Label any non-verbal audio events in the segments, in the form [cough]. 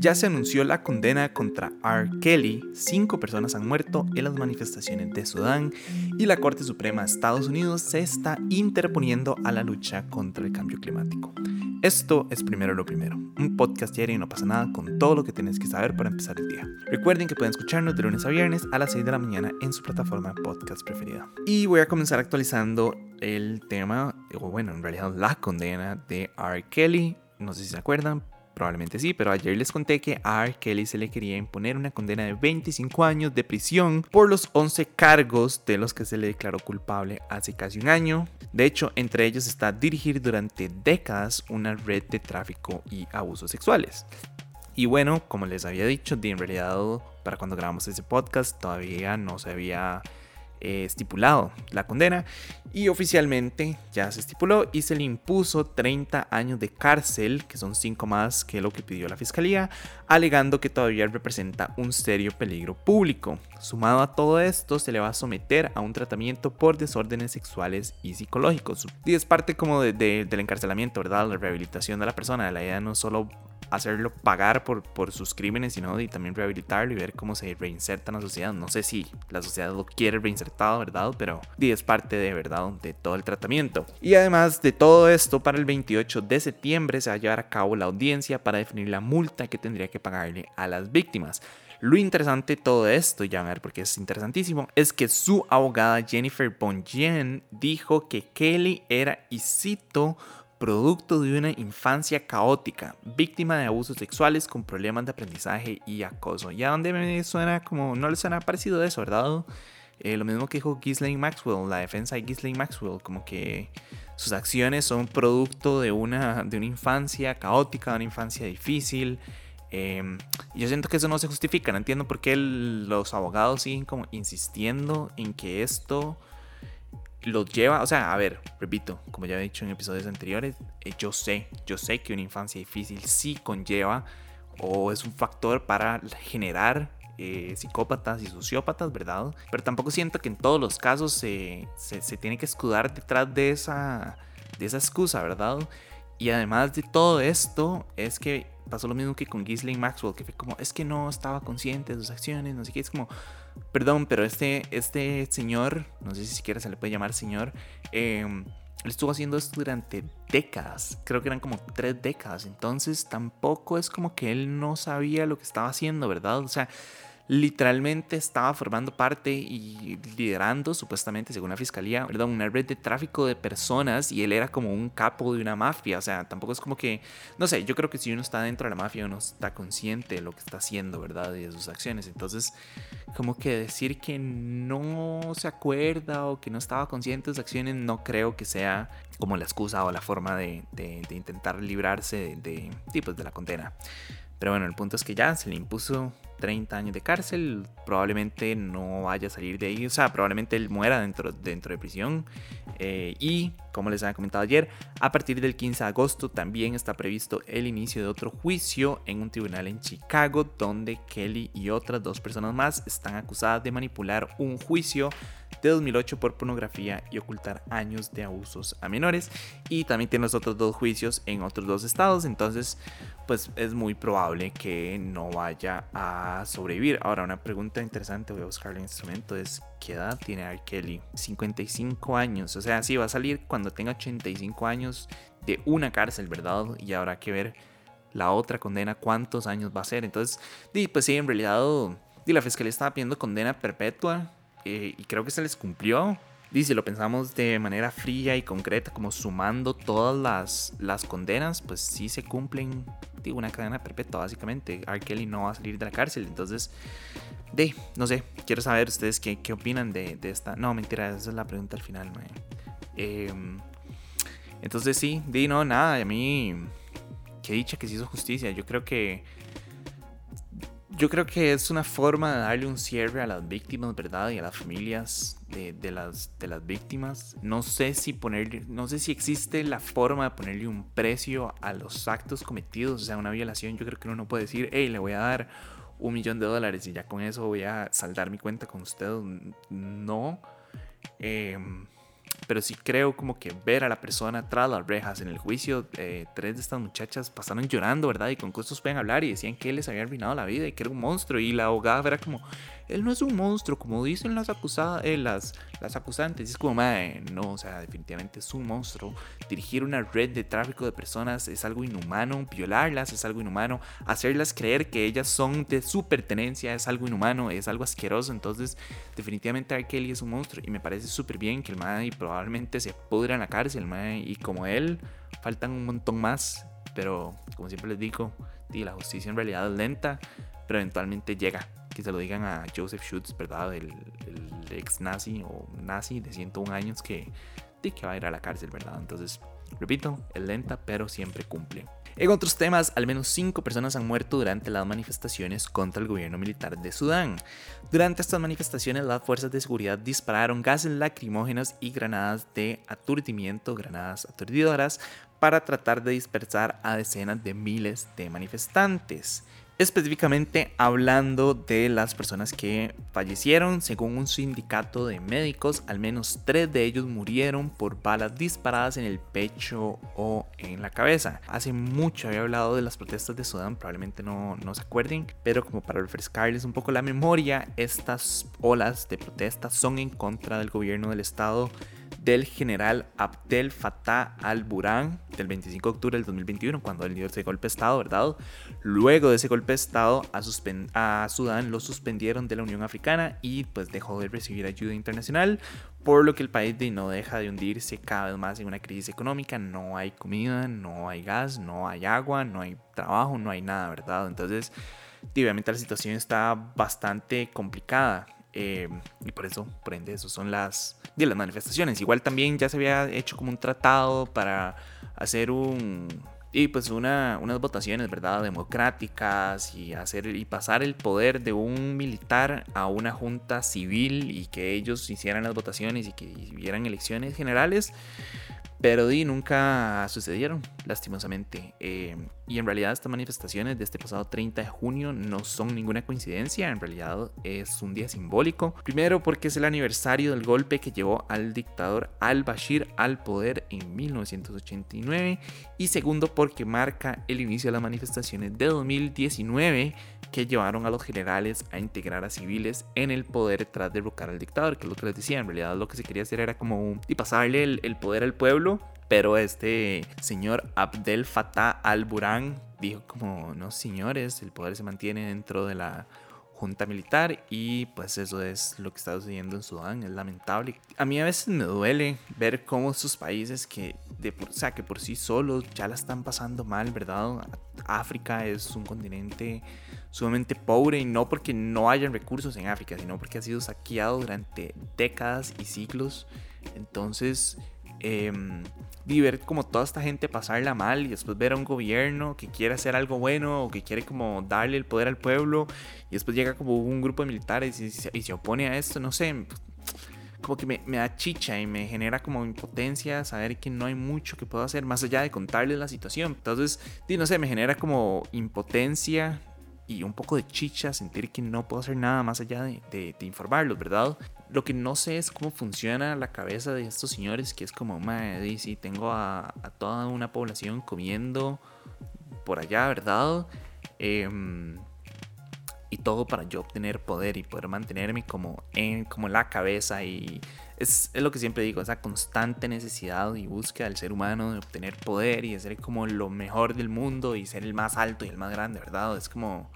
ya se anunció la condena contra R. Kelly. Cinco personas han muerto en las manifestaciones de Sudán y la Corte Suprema de Estados Unidos se está interponiendo a la lucha contra el cambio climático. Esto es Primero lo Primero, un podcast diario y no pasa nada con todo lo que tienes que saber para empezar el día. Recuerden que pueden escucharnos de lunes a viernes a las 6 de la mañana en su plataforma podcast preferida. Y voy a comenzar actualizando el tema, o bueno, en realidad la condena de R. Kelly. No sé si se acuerdan, Probablemente sí, pero ayer les conté que a R. Kelly se le quería imponer una condena de 25 años de prisión por los 11 cargos de los que se le declaró culpable hace casi un año. De hecho, entre ellos está dirigir durante décadas una red de tráfico y abusos sexuales. Y bueno, como les había dicho, en realidad para cuando grabamos ese podcast todavía no se había eh, estipulado la condena y oficialmente ya se estipuló y se le impuso 30 años de cárcel, que son 5 más que lo que pidió la fiscalía, alegando que todavía representa un serio peligro público. Sumado a todo esto, se le va a someter a un tratamiento por desórdenes sexuales y psicológicos. Y es parte como del encarcelamiento, ¿verdad? La rehabilitación de la persona. La idea no solo hacerlo pagar por, por sus crímenes, sino y también rehabilitarlo y ver cómo se reinserta en la sociedad. No sé si la sociedad lo quiere reinsertado, ¿verdad? Pero es parte de verdad de todo el tratamiento. Y además de todo esto, para el 28 de septiembre se va a llevar a cabo la audiencia para definir la multa que tendría que pagarle a las víctimas. Lo interesante de todo esto, ya ver porque es interesantísimo, es que su abogada Jennifer Bonjen dijo que Kelly era, y cito, producto de una infancia caótica, víctima de abusos sexuales con problemas de aprendizaje y acoso. Ya donde me suena como, no les suena parecido eso, ¿verdad? Eh, lo mismo que dijo Ghislaine Maxwell, la defensa de Ghislaine Maxwell, como que sus acciones son producto de una, de una infancia caótica, de una infancia difícil. Eh, yo siento que eso no se justifica, no entiendo por qué los abogados siguen como insistiendo en que esto los lleva, o sea, a ver, repito, como ya he dicho en episodios anteriores, eh, yo sé, yo sé que una infancia difícil sí conlleva o es un factor para generar eh, psicópatas y sociópatas, ¿verdad? Pero tampoco siento que en todos los casos se, se, tiene que escudar detrás de esa, de esa excusa, ¿verdad? Y además de todo esto, es que pasó lo mismo que con Ghislaine Maxwell, que fue como, es que no estaba consciente de sus acciones, no sé qué, es como, Perdón, pero este, este señor, no sé si siquiera se le puede llamar señor, él estuvo haciendo esto durante décadas, creo que eran como tres décadas, entonces tampoco es como que él no sabía lo que estaba haciendo, ¿verdad? O sea, literalmente estaba formando parte y liderando, supuestamente, según la fiscalía, perdón, una red de tráfico de personas y él era como un capo de una mafia. O sea, tampoco es como que, no sé, yo creo que si uno está dentro de la mafia, uno está consciente de lo que está haciendo, ¿verdad? Y de sus acciones. Entonces, como que decir que no se acuerda o que no estaba consciente de sus acciones, no creo que sea como la excusa o la forma de, intentar librarse de, de, pues, de la condena. Pero bueno, el punto es que ya se le impuso 30 años de cárcel, probablemente no vaya a salir de ahí, o sea, probablemente él muera dentro, dentro de prisión. Eh, y, como les había comentado ayer, a partir del 15 de agosto también está previsto el inicio de otro juicio en un tribunal en Chicago, donde Kelly y otras dos personas más están acusadas de manipular un juicio de 2008 por pornografía y ocultar años de abusos a menores. Y también tiene los otros dos juicios en otros dos estados, entonces pues es muy probable que no vaya a sobrevivir. Ahora, una pregunta interesante, voy a buscar el instrumento, es ¿qué edad tiene R. Kelly? 55 años, o sea, sí, va a salir cuando tenga 85 años de una cárcel, ¿verdad? Y habrá que ver la otra condena cuántos años va a ser. Entonces, pues sí, en realidad, la fiscalía estaba pidiendo condena perpetua eh, y creo que se les cumplió. Y si lo pensamos de manera fría y concreta, como sumando todas las, las condenas, pues sí se cumplen digo, una cadena perpetua, básicamente. R. Kelly no va a salir de la cárcel. Entonces, de, no sé, quiero saber ustedes qué, qué opinan de, de, esta. No, mentira, esa es la pregunta al final, eh, entonces, sí, di, no, nada, a mí, qué dicha que se hizo justicia. Yo creo que yo creo que es una forma de darle un cierre a las víctimas, ¿verdad? Y a las familias de, las, de víctimas. No sé si ponerle, no sé si existe la forma de ponerle un precio a los actos cometidos, o sea, una violación. Yo creo que uno no puede decir, hey, le voy a dar un millón de dólares y ya con eso voy a saldar mi cuenta con usted. No. Em, pero sí creo como que ver a la persona tras las rejas en el juicio, eh, tres de estas muchachas pasaron llorando, ¿verdad? Y con costos pueden hablar y decían que les había arruinado la vida y que era un monstruo. Y la abogada era como, él no es un monstruo, como dicen las acusadas, eh, las, las acusantes. Es como, madre, no, o sea, definitivamente es un monstruo. Dirigir una red de tráfico de personas es algo inhumano, violarlas es algo inhumano, hacerlas creer que ellas son de su pertenencia es algo inhumano, es algo asqueroso. Entonces, definitivamente R. Es un monstruo y me parece súper bien que el madre probablemente se pudra en la cárcel, madre, y como él, faltan un montón más. Pero, como siempre les digo, la justicia en realidad es lenta, pero eventualmente llega que se lo digan a Joseph Schutz, ¿verdad? El, ex nazi o nazi de 101 años que, que va a ir a la cárcel, ¿verdad? Entonces, repito, es lenta, pero siempre cumple. En otros temas, al menos cinco personas han muerto durante las manifestaciones contra el gobierno militar de Sudán. Durante estas manifestaciones, las fuerzas de seguridad dispararon gases lacrimógenos y granadas de aturdimiento, granadas aturdidoras, para tratar de dispersar a decenas de miles de manifestantes específicamente hablando de las personas que fallecieron. Según un sindicato de médicos, al menos tres de ellos murieron por balas disparadas en el pecho o en la cabeza. Hace mucho había hablado de las protestas de Sudán, probablemente no, no se acuerden, pero como para refrescarles un poco la memoria, estas olas de protestas son en contra del gobierno del estado del general Abdel Fattah al-Burhan del 25 de octubre del 2021, cuando él dio ese golpe de Estado, ¿verdad? Luego de ese golpe de Estado, a, a Sudán lo suspendieron de la Unión Africana y pues dejó de recibir ayuda internacional, por lo que el país no deja de hundirse cada vez más en una crisis económica. No hay comida, no hay gas, no hay agua, no hay trabajo, no hay nada, ¿verdad? Entonces, obviamente la situación está bastante complicada. Eh, y por eso, por ende, eso son las, de las manifestaciones. Igual también ya se había hecho como un tratado para hacer un... Y pues una, unas votaciones, ¿verdad? Democráticas y hacer y pasar el poder de un militar a una junta civil y que ellos hicieran las votaciones y que hubieran elecciones generales. Pero di, nunca sucedieron, lastimosamente. Eh, y en realidad estas manifestaciones de este pasado 30 de junio no son ninguna coincidencia, en realidad es un día simbólico. Primero porque es el aniversario del golpe que llevó al dictador al-Bashir al poder en 1989. Y segundo porque marca el inicio de las manifestaciones de 2019 que llevaron a los generales a integrar a civiles en el poder tras derrocar al dictador, que es lo que les decía, en realidad lo que se quería hacer era como y pasarle el, poder al pueblo, pero este señor Abdel Fattah al-Burhan dijo como, no señores, el poder se mantiene dentro de la junta militar y pues eso es lo que está sucediendo en Sudán, es lamentable. A mí a veces me duele ver cómo estos países que, de o sea, que por sí solos ya la están pasando mal, ¿verdad? África es un continente sumamente pobre y no porque no hayan recursos en África, sino porque ha sido saqueado durante décadas y siglos. Entonces, eh, y ver como toda esta gente pasarla mal y después ver a un gobierno que quiere hacer algo bueno o que quiere como darle el poder al pueblo y después llega como un grupo de militares y, se opone a esto, no sé, como que me, da chicha y me genera como impotencia saber que no hay mucho que puedo hacer más allá de contarles la situación. Entonces, no sé, me genera como impotencia y un poco de chicha sentir que no puedo hacer nada más allá de, de, de informarlos, ¿verdad? Lo que no sé es cómo funciona la cabeza de estos señores, que es como, madre, si tengo a, toda una población comiendo por allá, ¿verdad? Em, y todo para yo obtener poder y poder mantenerme como en como la cabeza y es, es, lo que siempre digo, esa constante necesidad y búsqueda del ser humano de obtener poder y de ser como lo mejor del mundo y ser el más alto y el más grande, ¿verdad? Es como,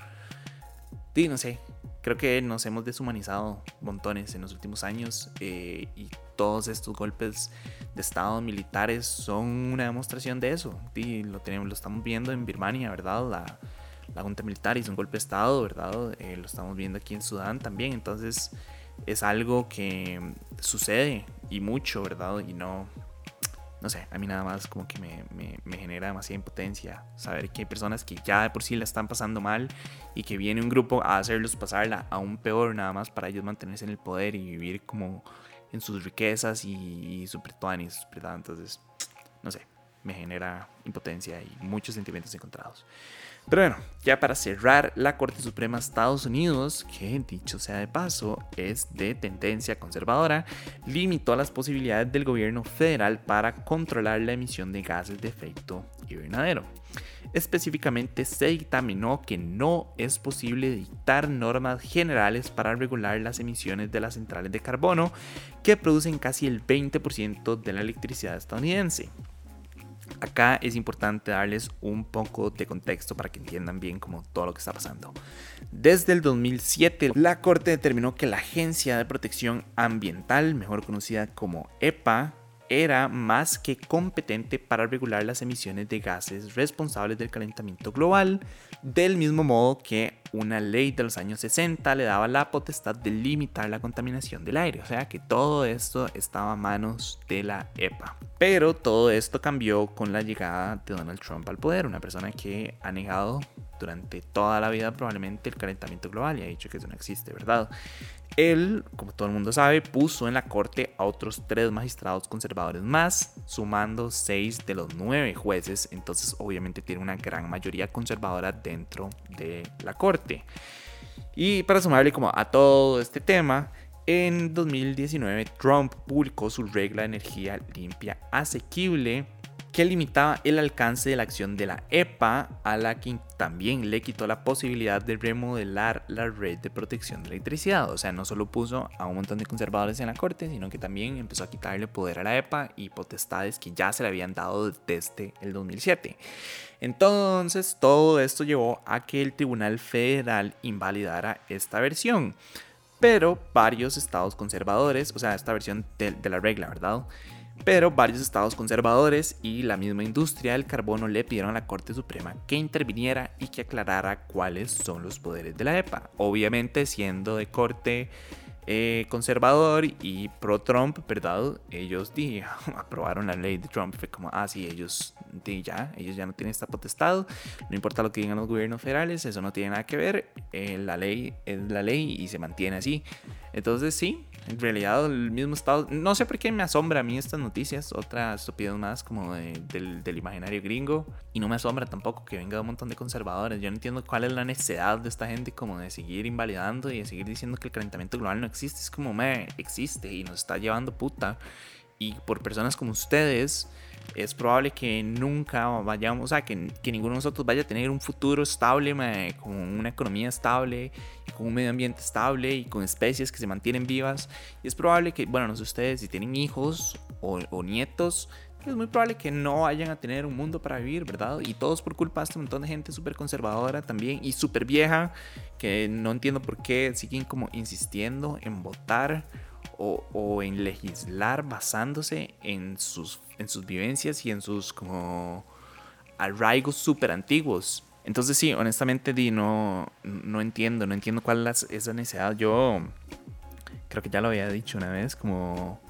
sí, no sé, creo que nos hemos deshumanizado montones en los últimos años eh, y todos estos golpes de estado militares son una demostración de eso. Y lo, tenemos, lo estamos viendo en Birmania, ¿verdad? La, la junta militar hizo un golpe de estado, ¿verdad? Eh, lo estamos viendo aquí en Sudán también. Entonces es algo que sucede y mucho, ¿verdad? Y no, no sé, a mí nada más como que me, me, genera demasiada impotencia saber que hay personas que ya de por sí la están pasando mal y que viene un grupo a hacerlos pasarla aún peor nada más para ellos mantenerse en el poder y vivir como en sus riquezas y, y super ¿verdad? Entonces, no sé, me genera impotencia y muchos sentimientos encontrados. Pero bueno, ya para cerrar, la Corte Suprema de Estados Unidos, que dicho sea de paso, es de tendencia conservadora, limitó las posibilidades del gobierno federal para controlar la emisión de gases de efecto invernadero. Específicamente se dictaminó que no es posible dictar normas generales para regular las emisiones de las centrales de carbono que producen casi el 20% de la electricidad estadounidense. Acá es importante darles un poco de contexto para que entiendan bien como todo lo que está pasando. Desde el 2007, la Corte determinó que la Agencia de Protección Ambiental, mejor conocida como EPA, era más que competente para regular las emisiones de gases responsables del calentamiento global, del mismo modo que una ley de los años 60 le daba la potestad de limitar la contaminación del aire, o sea que todo esto estaba a manos de la EPA. Pero todo esto cambió con la llegada de Donald Trump al poder, una persona que ha negado durante toda la vida probablemente el calentamiento global y ha dicho que eso no existe, ¿verdad? Él, como todo el mundo sabe, puso en la corte a otros tres magistrados conservadores más, sumando seis de los nueve jueces, entonces obviamente tiene una gran mayoría conservadora dentro de la corte. Y para sumarle como a todo este tema, en 2019 Trump publicó su regla de energía limpia asequible que limitaba el alcance de la acción de la EPA, a la que también le quitó la posibilidad de remodelar la red de protección de electricidad. O sea, no solo puso a un montón de conservadores en la corte, sino que también empezó a quitarle poder a la EPA y potestades que ya se le habían dado desde el 2007. Entonces, todo esto llevó a que el Tribunal Federal invalidara esta versión. Pero varios estados conservadores, o sea, esta versión de, de la regla, ¿verdad? Pero varios estados conservadores y la misma industria del carbono le pidieron a la Corte Suprema que interviniera y que aclarara cuáles son los poderes de la EPA. Obviamente siendo de corte eh, conservador y pro Trump, ¿verdad? Ellos [laughs] aprobaron la ley de Trump. Fue como, ah, sí, ellos ya, ellos ya no tienen esta potestad. No importa lo que digan los gobiernos federales, eso no tiene nada que ver. Eh, la ley es la ley y se mantiene así. Entonces, sí, en realidad, el mismo estado. No sé por qué me asombra a mí estas noticias. Otra estupidez más como del, del, imaginario gringo. Y no me asombra tampoco que venga un montón de conservadores. Yo no entiendo cuál es la necesidad de esta gente como de seguir invalidando y de seguir diciendo que el calentamiento global no existe. Es como, me existe y nos está llevando puta. Y por personas como ustedes es probable que nunca vayamos, o sea, que, que, ninguno de nosotros vaya a tener un futuro estable, con una economía estable, con un medio ambiente estable y con especies que se mantienen vivas. Y es probable que, bueno, no sé ustedes, si tienen hijos o, o nietos, es muy probable que no vayan a tener un mundo para vivir, ¿verdad? Y todos por culpa de este montón de gente súper conservadora también y súper vieja, que no entiendo por qué siguen como insistiendo en votar o, en legislar basándose en sus, en sus vivencias y en sus como arraigos súper antiguos. Entonces sí, honestamente di, no, no entiendo, no entiendo cuál es esa necesidad. Yo creo que ya lo había dicho una vez, como,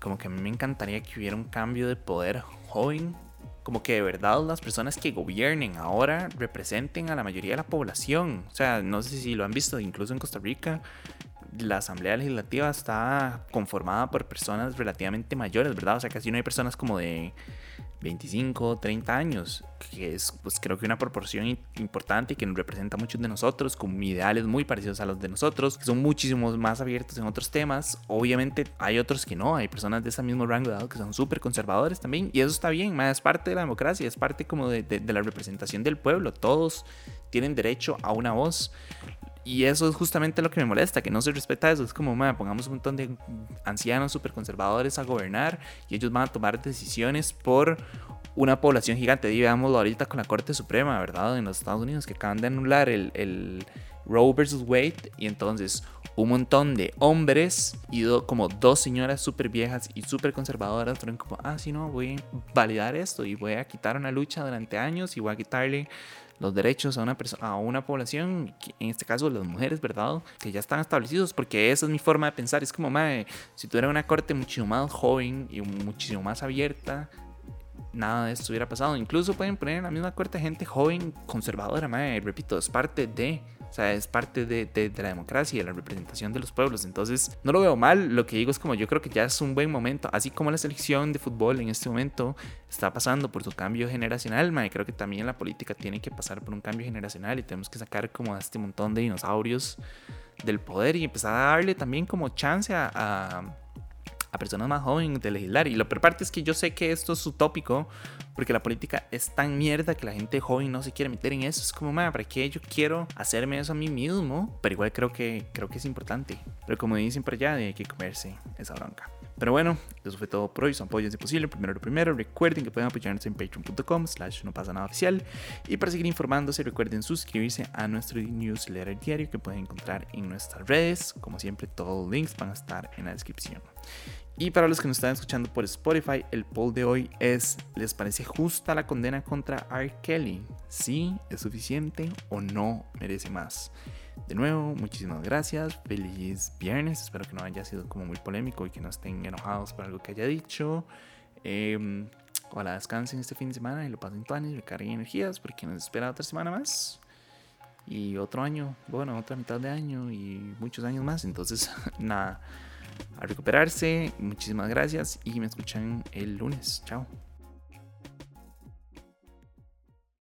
como que a mí me encantaría que hubiera un cambio de poder joven. Como que de verdad las personas que gobiernen ahora representen a la mayoría de la población. O sea, no sé si lo han visto, incluso en Costa Rica, la Asamblea Legislativa está conformada por personas relativamente mayores, ¿verdad? O sea, casi no hay personas como de 25, 30 años, que es pues creo que una proporción importante y que nos representa a muchos de nosotros, con ideales muy parecidos a los de nosotros, que son muchísimos más abiertos en otros temas. Obviamente hay otros que no, hay personas de ese mismo rango de edad que son súper conservadores también, y eso está bien, es parte de la democracia, es parte como de, de la representación del pueblo, todos tienen derecho a una voz. Y eso es justamente lo que me molesta, que no se respeta eso. Es como, man, pongamos un montón de ancianos súper conservadores a gobernar y ellos van a tomar decisiones por una población gigante. Digámoslo ahorita con la Corte Suprema, ¿verdad? En los Estados Unidos, que acaban de anular el, el Roe versus Wade. Y entonces un montón de hombres y como dos señoras súper viejas y súper conservadoras fueron como, ah, sí, no, voy a validar esto y voy a quitar una lucha durante años y voy a quitarle los derechos a una, a una población, en este caso las mujeres, ¿verdad? Que ya están establecidos, porque esa es mi forma de pensar. Es como, madre, si tuviera una corte muchísimo más joven y muchísimo más abierta, nada de esto hubiera pasado. Incluso pueden poner en la misma corte gente joven, conservadora, madre, repito, es parte de O sea, es parte de, de, la democracia y de la representación de los pueblos. Entonces, no lo veo mal. Lo que digo es como yo creo que ya es un buen momento. Así como la selección de fútbol en este momento está pasando por su cambio generacional, creo que también la política tiene que pasar por un cambio generacional y tenemos que sacar como a este montón de dinosaurios del poder y empezar a darle también como chance a personas más jóvenes de legislar. Y lo peor parte es que yo sé que esto es utópico, porque la política es tan mierda que la gente joven no se quiere meter en eso. Es como, madre, ¿para qué yo quiero hacerme eso a mí mismo? Pero igual creo que, creo que es importante. Pero como dicen por allá, hay que comerse esa bronca. Pero bueno, eso fue todo por hoy. Son apoyos de posible. Primero lo primero. Recuerden que pueden apoyarnos en patreon.com slash no pasa nada oficial. Y para seguir informándose, recuerden suscribirse a nuestro newsletter diario que pueden encontrar en nuestras redes. Como siempre, todos los links van a estar en la descripción. Y para los que nos están escuchando por Spotify, el poll de hoy es, ¿les parece justa la condena contra R. Kelly? ¿Sí es suficiente o no merece más? De nuevo, muchísimas gracias, feliz viernes, espero que no haya sido como muy polémico y que no estén enojados por algo que haya dicho. Eh, ojalá descansen este fin de semana y lo pasen todo y recarguen energías porque nos espera otra semana más. Y otro año, bueno, otra mitad de año y muchos años más. Entonces, [laughs] nada, a recuperarse. Muchísimas gracias y me escuchan el lunes. Chao.